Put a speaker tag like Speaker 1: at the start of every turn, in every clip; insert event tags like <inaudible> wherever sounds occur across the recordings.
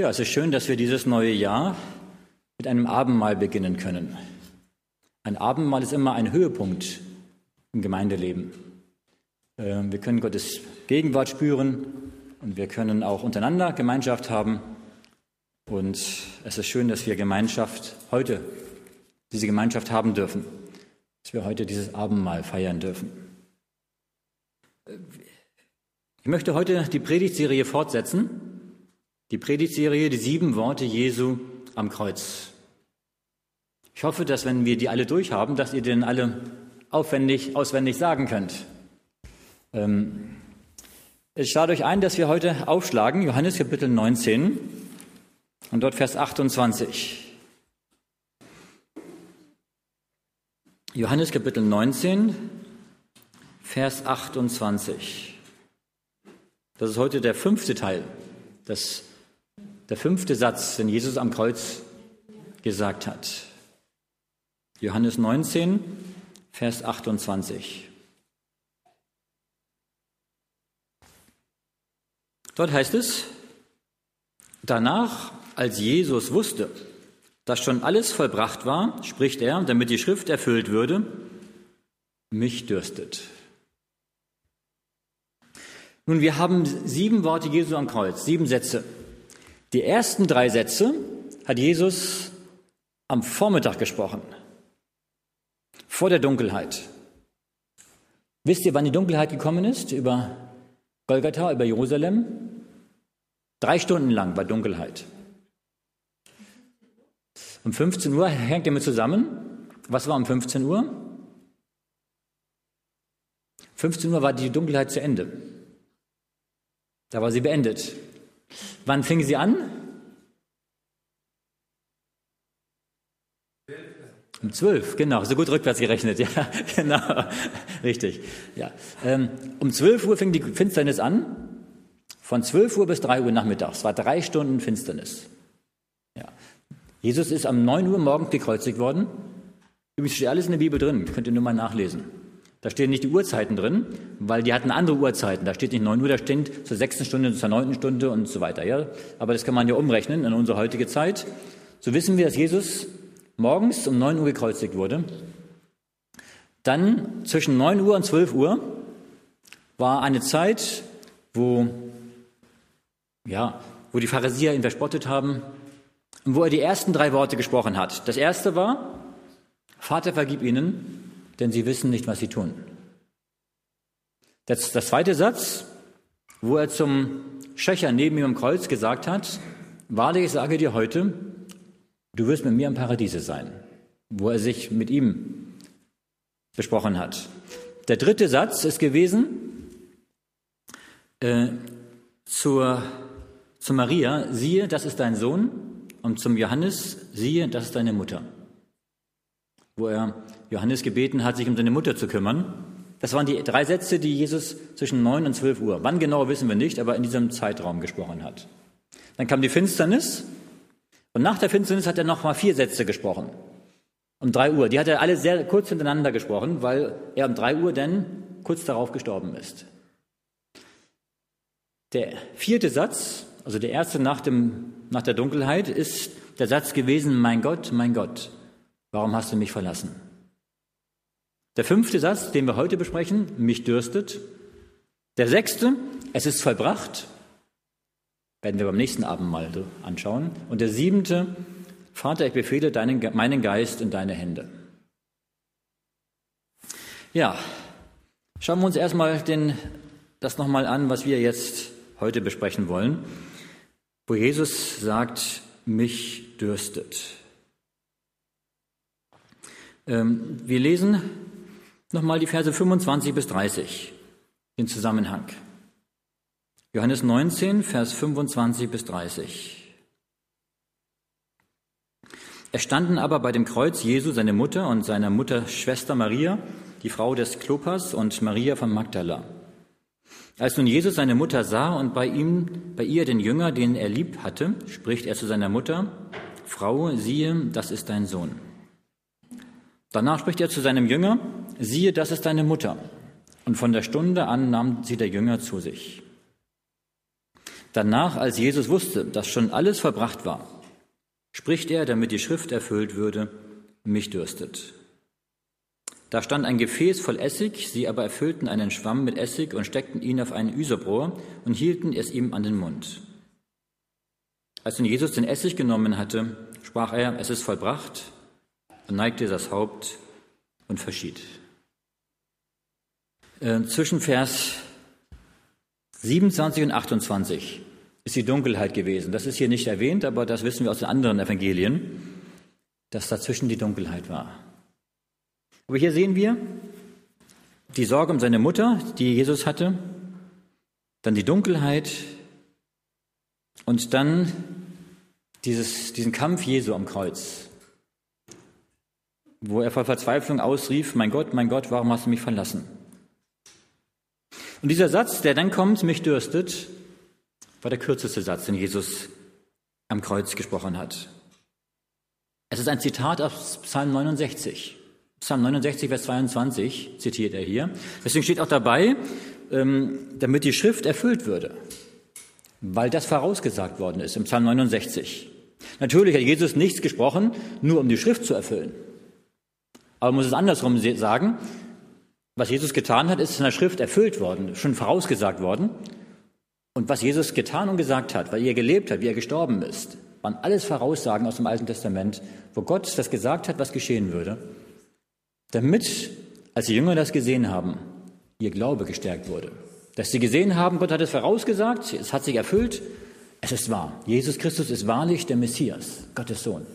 Speaker 1: Ja, es ist schön, dass wir dieses neue Jahr mit einem Abendmahl beginnen können. Ein Abendmahl ist immer ein Höhepunkt im Gemeindeleben. Ähm, wir können Gottes Gegenwart spüren und wir können auch untereinander Gemeinschaft haben. Und es ist schön, dass wir Gemeinschaft heute, diese Gemeinschaft haben dürfen, dass wir heute dieses Abendmahl feiern dürfen. Ich möchte heute die Predigtserie fortsetzen die Predigtserie, die sieben Worte Jesu am Kreuz. Ich hoffe, dass wenn wir die alle durchhaben, dass ihr den alle aufwendig, auswendig sagen könnt. Ähm, ich lade euch ein, dass wir heute aufschlagen, Johannes Kapitel 19 und dort Vers 28. Johannes Kapitel 19, Vers 28. Das ist heute der fünfte Teil des der fünfte Satz, den Jesus am Kreuz gesagt hat. Johannes 19, Vers 28. Dort heißt es, danach, als Jesus wusste, dass schon alles vollbracht war, spricht er, damit die Schrift erfüllt würde, mich dürstet. Nun, wir haben sieben Worte Jesu am Kreuz, sieben Sätze. Die ersten drei Sätze hat Jesus am Vormittag gesprochen, vor der Dunkelheit. Wisst ihr, wann die Dunkelheit gekommen ist? Über Golgatha, über Jerusalem? Drei Stunden lang war Dunkelheit. Um 15 Uhr hängt damit zusammen. Was war um 15 Uhr? 15 Uhr war die Dunkelheit zu Ende. Da war sie beendet. Wann fing sie an? Um zwölf, genau, so gut rückwärts gerechnet, ja, <laughs> genau, richtig. Ja. Ähm, um zwölf Uhr fing die Finsternis an, von zwölf Uhr bis drei Uhr nachmittags. Es war drei Stunden Finsternis. Ja. Jesus ist um neun Uhr morgens gekreuzigt worden. Übrigens steht alles in der Bibel drin, könnt ihr nur mal nachlesen. Da stehen nicht die Uhrzeiten drin, weil die hatten andere Uhrzeiten. Da steht nicht 9 Uhr, da steht zur sechsten Stunde, zur neunten Stunde und so weiter. Ja? Aber das kann man ja umrechnen in unsere heutige Zeit. So wissen wir, dass Jesus morgens um 9 Uhr gekreuzigt wurde. Dann zwischen 9 Uhr und 12 Uhr war eine Zeit, wo, ja, wo die Pharisäer ihn verspottet haben und wo er die ersten drei Worte gesprochen hat. Das erste war, Vater, vergib ihnen, denn sie wissen nicht, was sie tun. Das, das zweite Satz, wo er zum Schöcher neben ihm am Kreuz gesagt hat, wahrlich, ich sage dir heute, du wirst mit mir im Paradiese sein, wo er sich mit ihm besprochen hat. Der dritte Satz ist gewesen, äh, zur, zu Maria, siehe, das ist dein Sohn, und zum Johannes, siehe, das ist deine Mutter wo er Johannes gebeten hat, sich um seine Mutter zu kümmern. Das waren die drei Sätze, die Jesus zwischen neun und zwölf Uhr, wann genau wissen wir nicht, aber in diesem Zeitraum gesprochen hat. Dann kam die Finsternis und nach der Finsternis hat er noch mal vier Sätze gesprochen. Um drei Uhr. Die hat er alle sehr kurz hintereinander gesprochen, weil er um drei Uhr dann kurz darauf gestorben ist. Der vierte Satz, also der erste nach, dem, nach der Dunkelheit, ist der Satz gewesen, mein Gott, mein Gott, Warum hast du mich verlassen? Der fünfte Satz, den wir heute besprechen, mich dürstet. Der sechste, es ist vollbracht, werden wir beim nächsten Abend mal anschauen. Und der siebente, Vater, ich befehle deinen, meinen Geist in deine Hände. Ja, schauen wir uns erstmal den, das nochmal an, was wir jetzt heute besprechen wollen, wo Jesus sagt, mich dürstet. Ähm, wir lesen nochmal die Verse 25 bis 30, den Zusammenhang. Johannes 19, Vers 25 bis 30. Es standen aber bei dem Kreuz Jesu seine Mutter und seine Mutter Schwester Maria, die Frau des Klopas und Maria von Magdala. Als nun Jesus seine Mutter sah und bei ihm, bei ihr den Jünger, den er lieb hatte, spricht er zu seiner Mutter, Frau, siehe, das ist dein Sohn. Danach spricht er zu seinem Jünger, siehe, das ist deine Mutter. Und von der Stunde an nahm sie der Jünger zu sich. Danach, als Jesus wusste, dass schon alles verbracht war, spricht er, damit die Schrift erfüllt würde, mich dürstet. Da stand ein Gefäß voll Essig, sie aber erfüllten einen Schwamm mit Essig und steckten ihn auf einen Üsobrohr und hielten es ihm an den Mund. Als nun Jesus den Essig genommen hatte, sprach er, es ist vollbracht, und neigte das Haupt und verschied. Zwischen Vers 27 und 28 ist die Dunkelheit gewesen. Das ist hier nicht erwähnt, aber das wissen wir aus den anderen Evangelien, dass dazwischen die Dunkelheit war. Aber hier sehen wir die Sorge um seine Mutter, die Jesus hatte, dann die Dunkelheit und dann dieses, diesen Kampf Jesu am Kreuz, wo er vor Verzweiflung ausrief, mein Gott, mein Gott, warum hast du mich verlassen? Und dieser Satz, der dann kommt, mich dürstet, war der kürzeste Satz, den Jesus am Kreuz gesprochen hat. Es ist ein Zitat aus Psalm 69. Psalm 69, Vers 22 zitiert er hier. Deswegen steht auch dabei, ähm, damit die Schrift erfüllt würde, weil das vorausgesagt worden ist im Psalm 69. Natürlich hat Jesus nichts gesprochen, nur um die Schrift zu erfüllen. Aber man muss es andersrum sagen. Was Jesus getan hat, ist in der Schrift erfüllt worden, schon vorausgesagt worden. Und was Jesus getan und gesagt hat, weil er gelebt hat, wie er gestorben ist, waren alles Voraussagen aus dem Alten Testament, wo Gott das gesagt hat, was geschehen würde damit, als die Jünger das gesehen haben, ihr Glaube gestärkt wurde. Dass sie gesehen haben, Gott hat es vorausgesagt, es hat sich erfüllt, es ist wahr. Jesus Christus ist wahrlich der Messias, Gottes Sohn.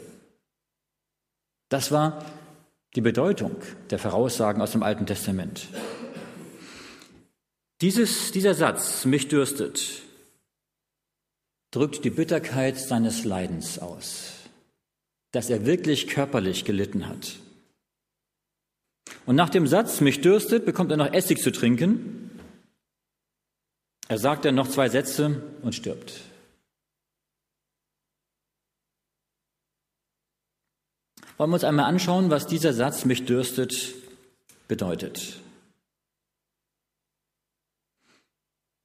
Speaker 1: Das war die Bedeutung der Voraussagen aus dem Alten Testament. Dieses, dieser Satz, mich dürstet, drückt die Bitterkeit seines Leidens aus, dass er wirklich körperlich gelitten hat. Und nach dem Satz, mich dürstet, bekommt er noch Essig zu trinken. Er sagt dann noch zwei Sätze und stirbt. Wollen wir uns einmal anschauen, was dieser Satz, mich dürstet, bedeutet.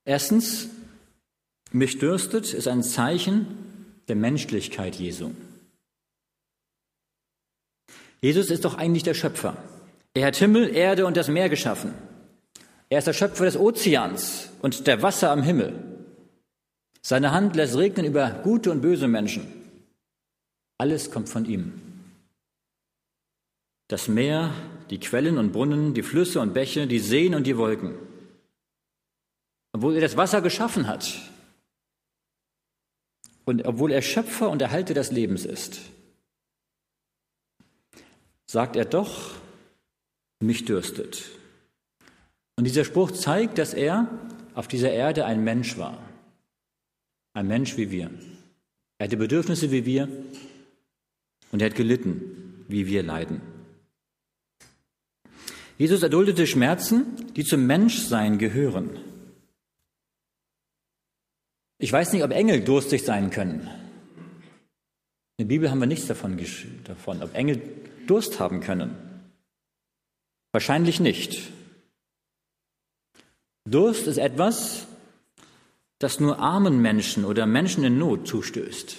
Speaker 1: Erstens, mich dürstet ist ein Zeichen der Menschlichkeit Jesu. Jesus ist doch eigentlich der Schöpfer. Er hat Himmel, Erde und das Meer geschaffen. Er ist der Schöpfer des Ozeans und der Wasser am Himmel. Seine Hand lässt regnen über gute und böse Menschen. Alles kommt von ihm. Das Meer, die Quellen und Brunnen, die Flüsse und Bäche, die Seen und die Wolken. Obwohl er das Wasser geschaffen hat und obwohl er Schöpfer und Erhalter des Lebens ist, sagt er doch, mich dürstet. Und dieser Spruch zeigt, dass er auf dieser Erde ein Mensch war. Ein Mensch wie wir. Er hatte Bedürfnisse wie wir und er hat gelitten, wie wir leiden. Jesus erduldete Schmerzen, die zum Menschsein gehören. Ich weiß nicht, ob Engel durstig sein können. In der Bibel haben wir nichts davon, davon ob Engel Durst haben können. Wahrscheinlich nicht. Durst ist etwas, das nur armen Menschen oder Menschen in Not zustößt.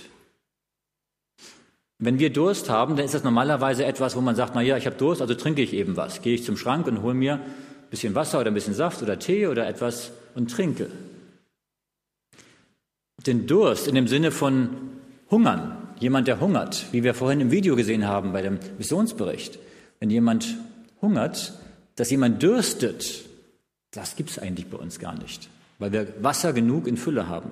Speaker 1: Wenn wir Durst haben, dann ist das normalerweise etwas, wo man sagt, na ja, ich habe Durst, also trinke ich eben was. Gehe ich zum Schrank und hole mir ein bisschen Wasser oder ein bisschen Saft oder Tee oder etwas und trinke. Den Durst in dem Sinne von Hungern, jemand, der hungert, wie wir vorhin im Video gesehen haben bei dem Missionsbericht. Wenn jemand hungert, dass jemand dürstet, das gibt es eigentlich bei uns gar nicht, weil wir Wasser genug in Fülle haben.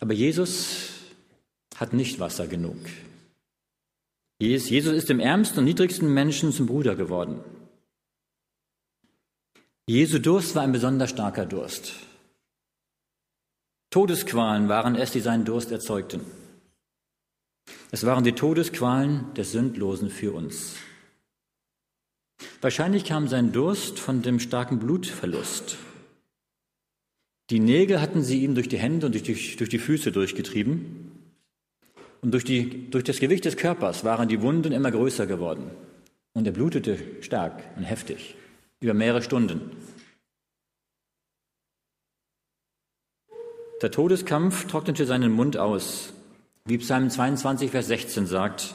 Speaker 1: Aber Jesus hat nicht Wasser genug. Jesus ist dem ärmsten und niedrigsten Menschen zum Bruder geworden. Jesu Durst war ein besonders starker Durst. Todesqualen waren es, die seinen Durst erzeugten. Es waren die Todesqualen des Sündlosen für uns. Wahrscheinlich kam sein Durst von dem starken Blutverlust. Die Nägel hatten sie ihm durch die Hände und durch die, durch die Füße durchgetrieben. Und durch, die, durch das Gewicht des Körpers waren die Wunden immer größer geworden. Und er blutete stark und heftig, über mehrere Stunden. Der Todeskampf trocknete seinen Mund aus, wie Psalm 22, Vers 16 sagt.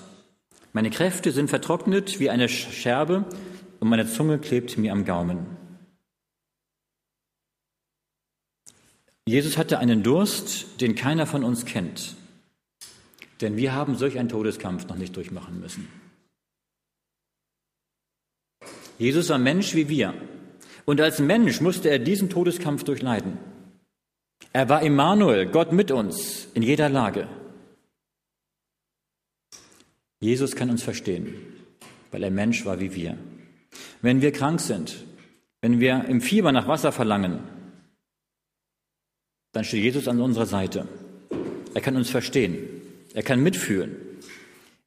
Speaker 1: Meine Kräfte sind vertrocknet wie eine Scherbe und meine Zunge klebt mir am Gaumen. Jesus hatte einen Durst, den keiner von uns kennt. Denn wir haben solch einen Todeskampf noch nicht durchmachen müssen. Jesus war Mensch wie wir. Und als Mensch musste er diesen Todeskampf durchleiden. Er war Immanuel, Gott mit uns in jeder Lage. Jesus kann uns verstehen, weil er Mensch war wie wir. Wenn wir krank sind, wenn wir im Fieber nach Wasser verlangen, dann steht Jesus an unserer Seite. Er kann uns verstehen. Er kann mitfühlen.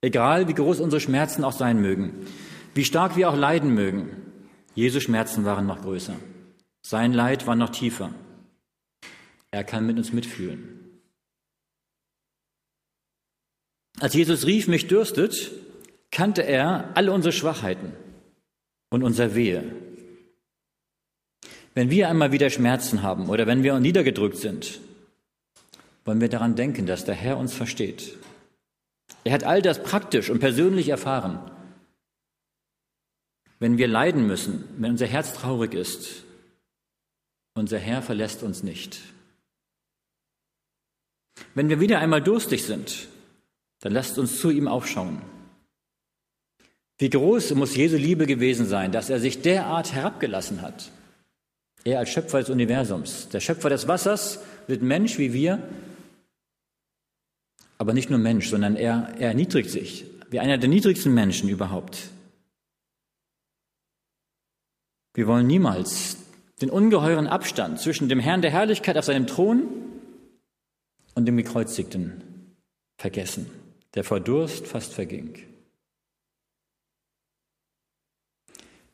Speaker 1: Egal wie groß unsere Schmerzen auch sein mögen, wie stark wir auch leiden mögen, Jesu Schmerzen waren noch größer. Sein Leid war noch tiefer. Er kann mit uns mitfühlen. Als Jesus rief, mich dürstet, kannte er alle unsere Schwachheiten und unser Wehe. Wenn wir einmal wieder Schmerzen haben oder wenn wir niedergedrückt sind, wollen wir daran denken, dass der Herr uns versteht. Er hat all das praktisch und persönlich erfahren. Wenn wir leiden müssen, wenn unser Herz traurig ist, unser Herr verlässt uns nicht. Wenn wir wieder einmal durstig sind, dann lasst uns zu ihm aufschauen. Wie groß muss Jesu Liebe gewesen sein, dass er sich derart herabgelassen hat. Er als Schöpfer des Universums, der Schöpfer des Wassers, wird Mensch wie wir, aber nicht nur Mensch, sondern er, er erniedrigt sich, wie einer der niedrigsten Menschen überhaupt. Wir wollen niemals den ungeheuren Abstand zwischen dem Herrn der Herrlichkeit auf seinem Thron und dem Gekreuzigten vergessen der vor Durst fast verging.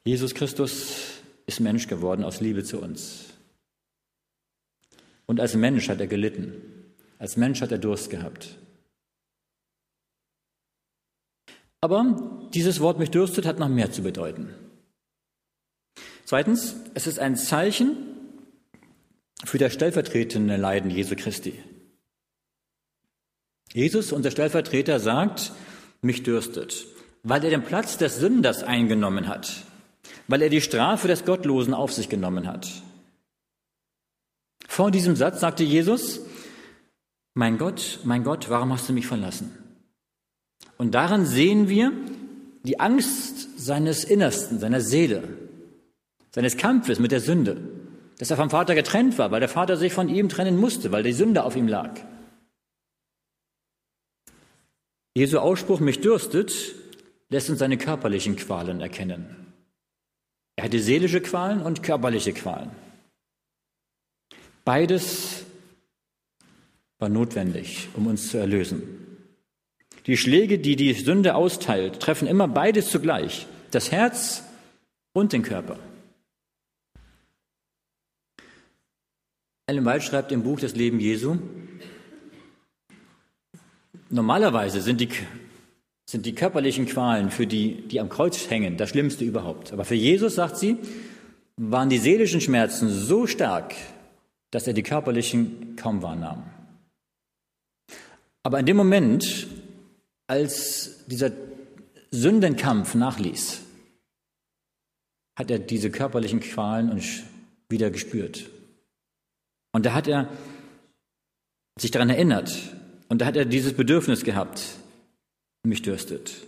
Speaker 1: Jesus Christus ist Mensch geworden aus Liebe zu uns. Und als Mensch hat er gelitten. Als Mensch hat er Durst gehabt. Aber dieses Wort mich dürstet hat noch mehr zu bedeuten. Zweitens, es ist ein Zeichen für das stellvertretende Leiden Jesu Christi. Jesus, unser Stellvertreter, sagt, mich dürstet, weil er den Platz des Sünders eingenommen hat, weil er die Strafe des Gottlosen auf sich genommen hat. Vor diesem Satz sagte Jesus, mein Gott, mein Gott, warum hast du mich verlassen? Und daran sehen wir die Angst seines Innersten, seiner Seele, seines Kampfes mit der Sünde, dass er vom Vater getrennt war, weil der Vater sich von ihm trennen musste, weil die Sünde auf ihm lag. Jesu Ausspruch, mich dürstet, lässt uns seine körperlichen Qualen erkennen. Er hatte seelische Qualen und körperliche Qualen. Beides war notwendig, um uns zu erlösen. Die Schläge, die die Sünde austeilt, treffen immer beides zugleich, das Herz und den Körper. Ellen White schreibt im Buch Das Leben Jesu, Normalerweise sind die, sind die körperlichen Qualen für die, die am Kreuz hängen, das Schlimmste überhaupt. Aber für Jesus, sagt sie, waren die seelischen Schmerzen so stark, dass er die körperlichen kaum wahrnahm. Aber in dem Moment, als dieser Sündenkampf nachließ, hat er diese körperlichen Qualen wieder gespürt. Und da hat er sich daran erinnert, und da hat er dieses Bedürfnis gehabt, mich dürstet.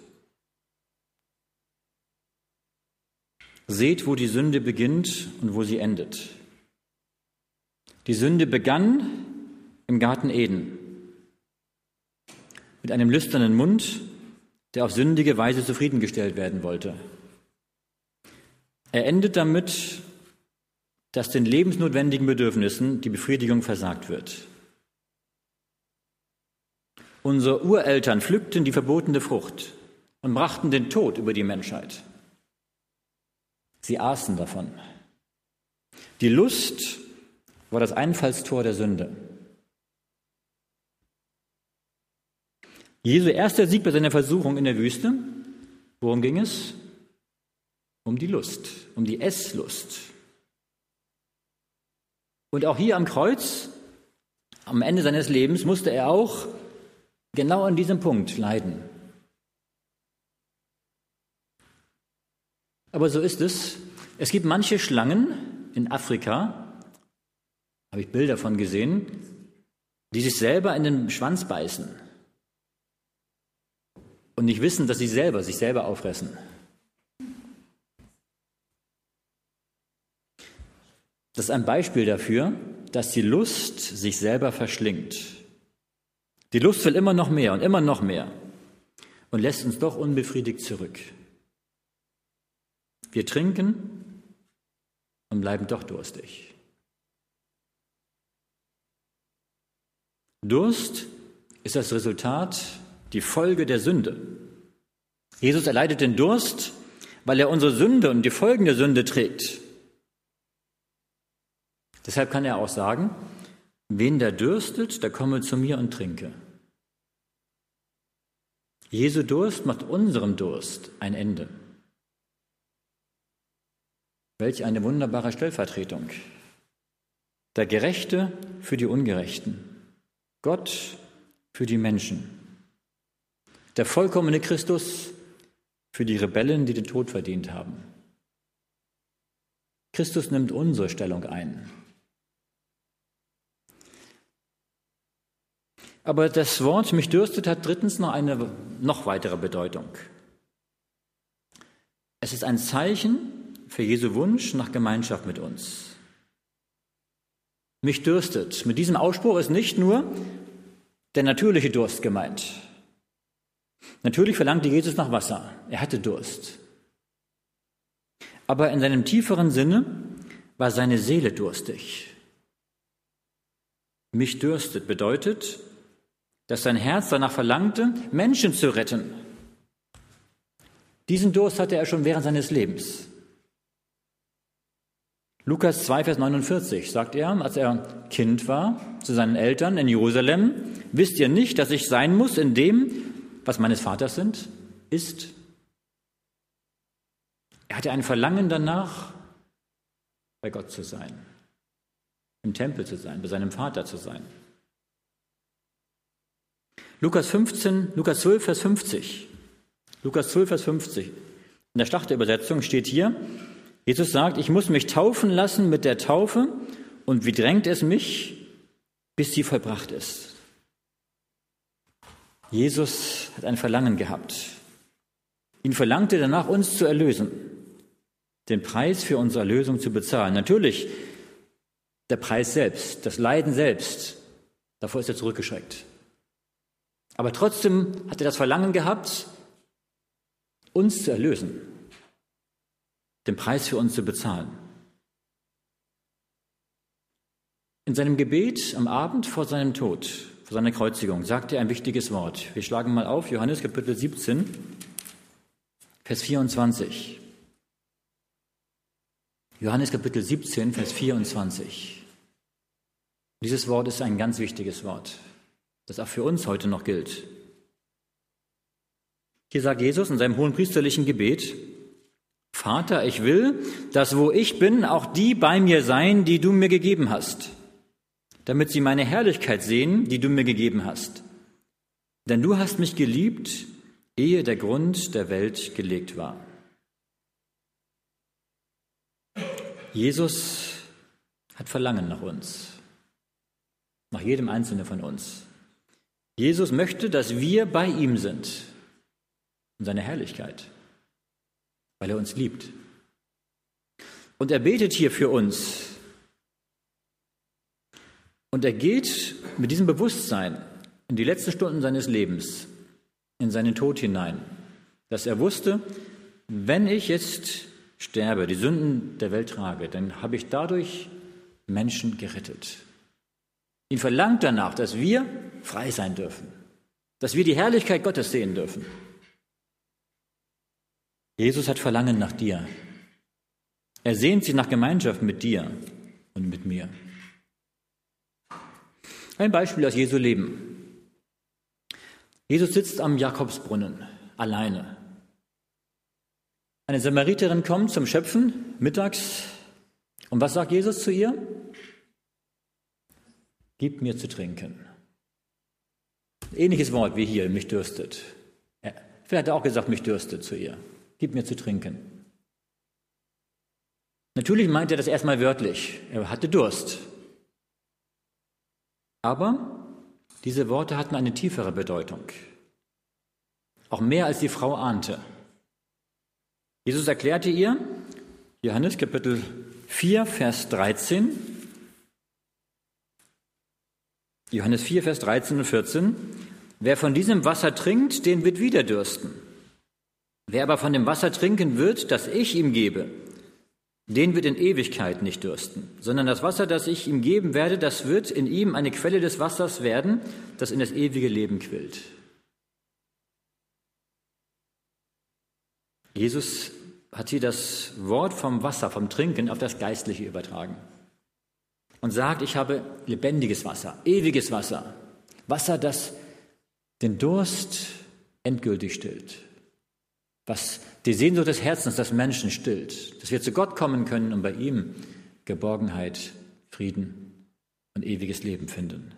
Speaker 1: Seht, wo die Sünde beginnt und wo sie endet. Die Sünde begann im Garten Eden mit einem lüsternen Mund, der auf sündige Weise zufriedengestellt werden wollte. Er endet damit, dass den lebensnotwendigen Bedürfnissen die Befriedigung versagt wird. Unsere Ureltern pflückten die verbotene Frucht und brachten den Tod über die Menschheit. Sie aßen davon. Die Lust war das Einfallstor der Sünde. Jesu erster Sieg bei seiner Versuchung in der Wüste, worum ging es? Um die Lust, um die Esslust. Und auch hier am Kreuz am Ende seines Lebens musste er auch genau an diesem Punkt leiden. Aber so ist es. Es gibt manche Schlangen in Afrika, habe ich Bilder von gesehen, die sich selber in den Schwanz beißen und nicht wissen, dass sie selber sich selber auffressen. Das ist ein Beispiel dafür, dass die Lust sich selber verschlingt. Die Lust will immer noch mehr und immer noch mehr und lässt uns doch unbefriedigt zurück. Wir trinken und bleiben doch durstig. Durst ist das Resultat, die Folge der Sünde. Jesus erleidet den Durst, weil er unsere Sünde und die Folgen der Sünde trägt. Deshalb kann er auch sagen, wen der dürstet, der komme zu mir und trinke. Jesu Durst macht unserem Durst ein Ende. Welch eine wunderbare Stellvertretung. Der Gerechte für die Ungerechten, Gott für die Menschen. Der vollkommene Christus für die Rebellen, die den Tod verdient haben. Christus nimmt unsere Stellung ein. Aber das Wort mich dürstet hat drittens noch eine noch weitere Bedeutung. Es ist ein Zeichen für Jesu Wunsch nach Gemeinschaft mit uns. Mich dürstet. Mit diesem Ausspruch ist nicht nur der natürliche Durst gemeint. Natürlich verlangte Jesus nach Wasser. Er hatte Durst. Aber in seinem tieferen Sinne war seine Seele durstig. Mich dürstet bedeutet, dass sein Herz danach verlangte, Menschen zu retten. Diesen Durst hatte er schon während seines Lebens. Lukas 2, Vers 49 sagt er, als er Kind war, zu seinen Eltern in Jerusalem, wisst ihr nicht, dass ich sein muss in dem, was meines Vaters sind, ist? Er hatte ein Verlangen danach, bei Gott zu sein, im Tempel zu sein, bei seinem Vater zu sein. Lukas 15, Lukas 12, Vers 50. Lukas 12, Vers 50. In der Schlachterübersetzung steht hier, Jesus sagt, ich muss mich taufen lassen mit der Taufe und wie drängt es mich, bis sie vollbracht ist. Jesus hat ein Verlangen gehabt. Ihn verlangte danach, uns zu erlösen, den Preis für unsere Erlösung zu bezahlen. Natürlich der Preis selbst, das Leiden selbst, davor ist er zurückgeschreckt. Aber trotzdem hat er das Verlangen gehabt, uns zu erlösen, den Preis für uns zu bezahlen. In seinem Gebet am Abend vor seinem Tod, vor seiner Kreuzigung, sagte er ein wichtiges Wort. Wir schlagen mal auf, Johannes Kapitel 17, Vers 24. Johannes Kapitel 17, Vers 24. Dieses Wort ist ein ganz wichtiges Wort das auch für uns heute noch gilt. Hier sagt Jesus in seinem hohen priesterlichen Gebet, Vater, ich will, dass wo ich bin, auch die bei mir sein, die du mir gegeben hast, damit sie meine Herrlichkeit sehen, die du mir gegeben hast. Denn du hast mich geliebt, ehe der Grund der Welt gelegt war. Jesus hat Verlangen nach uns, nach jedem Einzelnen von uns. Jesus möchte, dass wir bei ihm sind in seiner Herrlichkeit, weil er uns liebt. Und er betet hier für uns. Und er geht mit diesem Bewusstsein in die letzten Stunden seines Lebens, in seinen Tod hinein, dass er wusste, wenn ich jetzt sterbe, die Sünden der Welt trage, dann habe ich dadurch Menschen gerettet. Ihn verlangt danach, dass wir frei sein dürfen, dass wir die Herrlichkeit Gottes sehen dürfen. Jesus hat Verlangen nach dir. Er sehnt sich nach Gemeinschaft mit dir und mit mir. Ein Beispiel aus Jesu Leben. Jesus sitzt am Jakobsbrunnen alleine. Eine Samariterin kommt zum Schöpfen mittags. Und was sagt Jesus zu ihr? Gib mir zu trinken. Ähnliches Wort wie hier, mich dürstet. Vielleicht hat er auch gesagt, mich dürstet zu ihr. Gib mir zu trinken. Natürlich meint er das erstmal wörtlich. Er hatte Durst. Aber diese Worte hatten eine tiefere Bedeutung. Auch mehr als die Frau ahnte. Jesus erklärte ihr, Johannes Kapitel 4, Vers 13, Johannes 4, Vers 13 und 14, wer von diesem Wasser trinkt, den wird wieder dürsten. Wer aber von dem Wasser trinken wird, das ich ihm gebe, den wird in Ewigkeit nicht dürsten, sondern das Wasser, das ich ihm geben werde, das wird in ihm eine Quelle des Wassers werden, das in das ewige Leben quillt. Jesus hat hier das Wort vom Wasser, vom Trinken auf das Geistliche übertragen und sagt, ich habe lebendiges Wasser, ewiges Wasser, Wasser, das den Durst endgültig stillt, was die Sehnsucht des Herzens des Menschen stillt, dass wir zu Gott kommen können und bei ihm Geborgenheit, Frieden und ewiges Leben finden.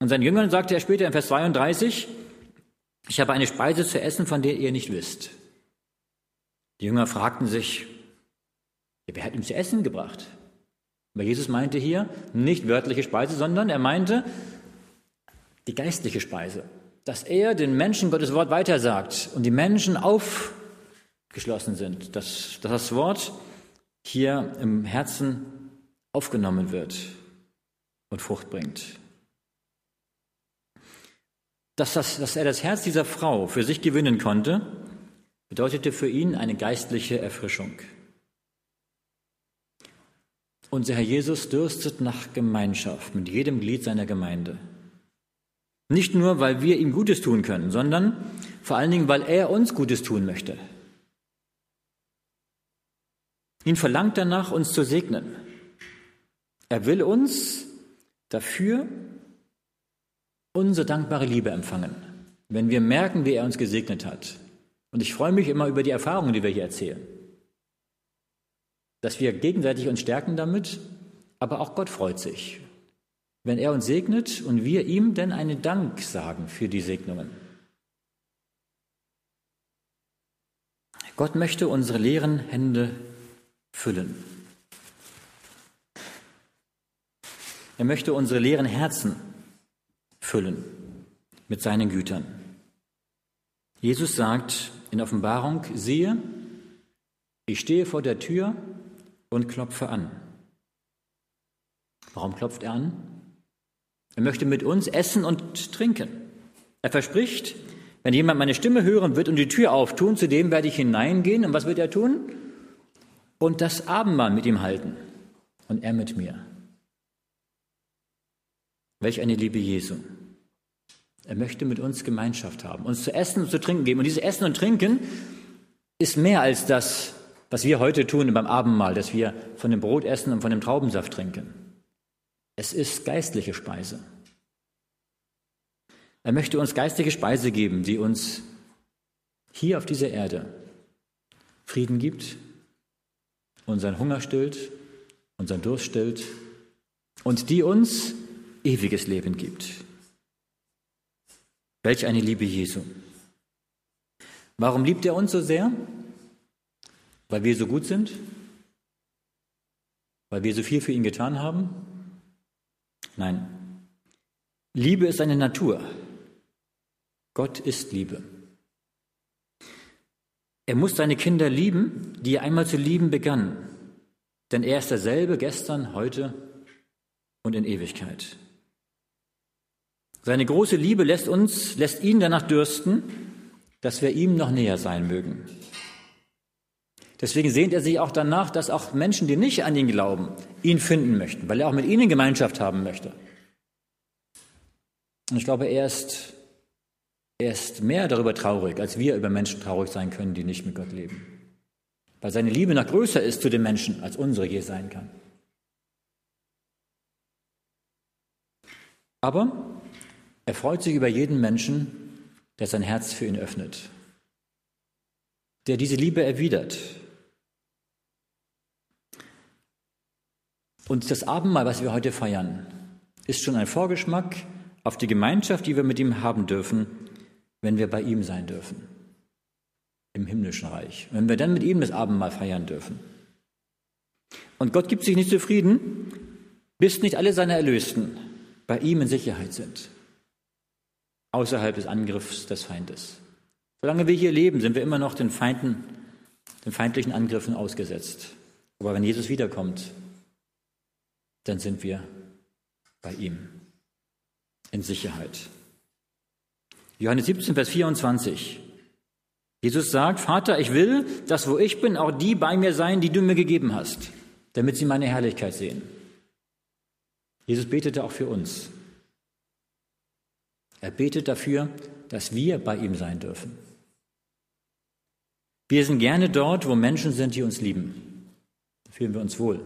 Speaker 1: Und seinen Jüngern sagte er später in Vers 32, ich habe eine Speise zu essen, von der ihr nicht wisst. Die Jünger fragten sich, wer hat ihm zu essen gebracht? Aber Jesus meinte hier nicht wörtliche Speise, sondern er meinte die geistliche Speise dass er den Menschen Gottes Wort weitersagt und die Menschen aufgeschlossen sind, dass, dass das Wort hier im Herzen aufgenommen wird und Frucht bringt. Dass, das, dass er das Herz dieser Frau für sich gewinnen konnte, bedeutete für ihn eine geistliche Erfrischung. Unser Herr Jesus dürstet nach Gemeinschaft mit jedem Glied seiner Gemeinde. Nicht nur, weil wir ihm Gutes tun können, sondern vor allen Dingen, weil er uns Gutes tun möchte. Ihn verlangt danach, uns zu segnen. Er will uns dafür unsere dankbare Liebe empfangen, wenn wir merken, wie er uns gesegnet hat. Und ich freue mich immer über die Erfahrungen, die wir hier erzählen. Dass wir gegenseitig uns stärken damit, aber auch Gott freut sich, wenn er uns segnet und wir ihm denn einen Dank sagen für die Segnungen. Gott möchte unsere leeren Hände füllen. Er möchte unsere leeren Herzen füllen mit seinen Gütern. Jesus sagt in Offenbarung, siehe, ich stehe vor der Tür und klopfe an. Warum klopft er an? Er möchte mit uns essen und trinken. Er verspricht, wenn jemand meine Stimme hören wird und die Tür auftun, zu dem werde ich hineingehen. Und was wird er tun? Und das Abendmahl mit ihm halten. Und er mit mir. Welch eine Liebe Jesu. Er möchte mit uns Gemeinschaft haben, uns zu essen und zu trinken geben. Und dieses Essen und Trinken ist mehr als das, was wir heute tun beim Abendmahl, dass wir von dem Brot essen und von dem Traubensaft trinken. Es ist geistliche Speise. Er möchte uns geistige Speise geben, die uns hier auf dieser Erde Frieden gibt, unseren Hunger stillt, unseren Durst stillt und die uns ewiges Leben gibt. Welch eine Liebe Jesu. Warum liebt er uns so sehr? Weil wir so gut sind? Weil wir so viel für ihn getan haben? Nein. Liebe ist eine Natur. Gott ist Liebe. Er muss seine Kinder lieben, die er einmal zu lieben begann. Denn er ist derselbe gestern, heute und in Ewigkeit. Seine große Liebe lässt uns, lässt ihn danach dürsten, dass wir ihm noch näher sein mögen. Deswegen sehnt er sich auch danach, dass auch Menschen, die nicht an ihn glauben, ihn finden möchten, weil er auch mit ihnen Gemeinschaft haben möchte. Und ich glaube, er ist, er ist mehr darüber traurig, als wir über Menschen traurig sein können, die nicht mit Gott leben. Weil seine Liebe noch größer ist zu den Menschen, als unsere je sein kann. Aber er freut sich über jeden Menschen, der sein Herz für ihn öffnet, der diese Liebe erwidert Und das Abendmahl, was wir heute feiern, ist schon ein Vorgeschmack auf die Gemeinschaft, die wir mit ihm haben dürfen, wenn wir bei ihm sein dürfen, im himmlischen Reich. Wenn wir dann mit ihm das Abendmahl feiern dürfen. Und Gott gibt sich nicht zufrieden, bis nicht alle seine Erlösten bei ihm in Sicherheit sind, außerhalb des Angriffs des Feindes. Solange wir hier leben, sind wir immer noch den Feinden, den feindlichen Angriffen ausgesetzt. Aber wenn Jesus wiederkommt, dann sind wir bei ihm in Sicherheit. Johannes 17, Vers 24. Jesus sagt, Vater, ich will, dass wo ich bin, auch die bei mir sein, die du mir gegeben hast, damit sie meine Herrlichkeit sehen. Jesus betete auch für uns. Er betet dafür, dass wir bei ihm sein dürfen. Wir sind gerne dort, wo Menschen sind, die uns lieben. Da fühlen wir uns wohl.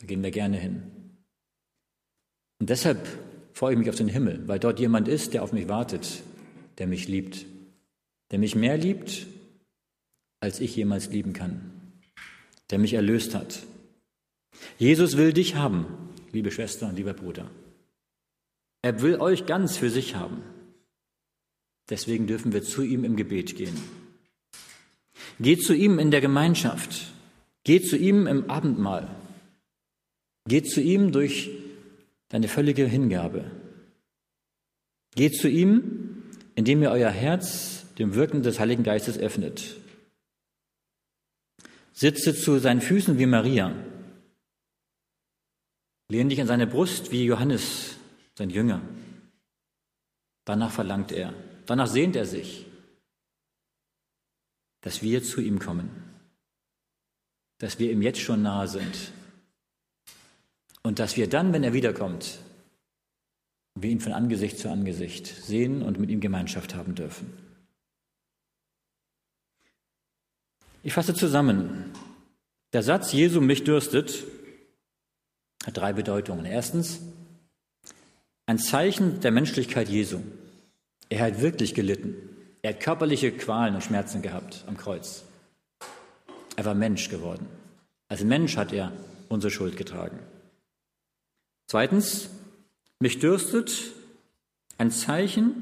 Speaker 1: Da gehen wir gerne hin. Und deshalb freue ich mich auf den Himmel, weil dort jemand ist, der auf mich wartet, der mich liebt, der mich mehr liebt, als ich jemals lieben kann, der mich erlöst hat. Jesus will dich haben, liebe Schwester und lieber Bruder. Er will euch ganz für sich haben. Deswegen dürfen wir zu ihm im Gebet gehen. Geht zu ihm in der Gemeinschaft. Geht zu ihm im Abendmahl. Geht zu ihm durch deine völlige Hingabe. Geht zu ihm, indem ihr euer Herz dem Wirken des Heiligen Geistes öffnet. Sitze zu seinen Füßen wie Maria. Lehn dich an seine Brust wie Johannes, sein Jünger. Danach verlangt er, danach sehnt er sich, dass wir zu ihm kommen, dass wir ihm jetzt schon nahe sind und dass wir dann, wenn er wiederkommt, wir ihn von Angesicht zu Angesicht sehen und mit ihm Gemeinschaft haben dürfen. Ich fasse zusammen. Der Satz Jesu mich dürstet hat drei Bedeutungen. Erstens, ein Zeichen der Menschlichkeit Jesu. Er hat wirklich gelitten. Er hat körperliche Qualen und Schmerzen gehabt am Kreuz. Er war Mensch geworden. Als Mensch hat er unsere Schuld getragen. Zweitens, mich dürstet ein Zeichen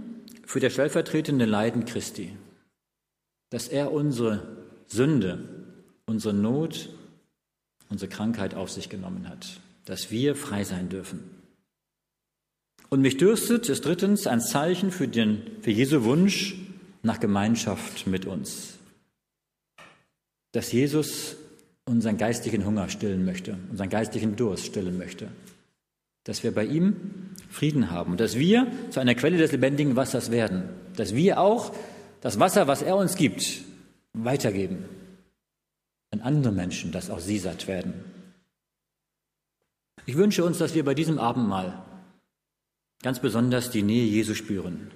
Speaker 1: für das stellvertretende Leiden Christi, dass er unsere Sünde, unsere Not, unsere Krankheit auf sich genommen hat, dass wir frei sein dürfen. Und mich dürstet ist drittens ein Zeichen für, den, für Jesu Wunsch nach Gemeinschaft mit uns. Dass Jesus unseren geistigen Hunger stillen möchte, unseren geistigen Durst stillen möchte dass wir bei ihm Frieden haben und dass wir zu einer Quelle des lebendigen Wassers werden, dass wir auch das Wasser, was er uns gibt, weitergeben an andere Menschen, dass auch sie satt werden. Ich wünsche uns, dass wir bei diesem Abendmahl ganz besonders die Nähe Jesu spüren,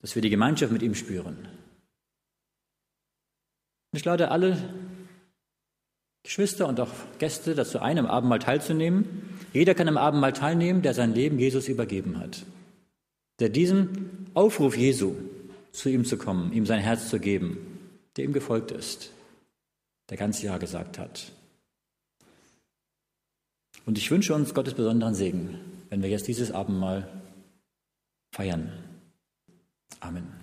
Speaker 1: dass wir die Gemeinschaft mit ihm spüren. Ich lade alle Geschwister und auch Gäste dazu ein, am Abendmahl teilzunehmen. Jeder kann am Abendmahl teilnehmen, der sein Leben Jesus übergeben hat. Der diesem Aufruf Jesu, zu ihm zu kommen, ihm sein Herz zu geben, der ihm gefolgt ist, der ganz Ja gesagt hat. Und ich wünsche uns Gottes besonderen Segen, wenn wir jetzt dieses Abendmahl feiern. Amen.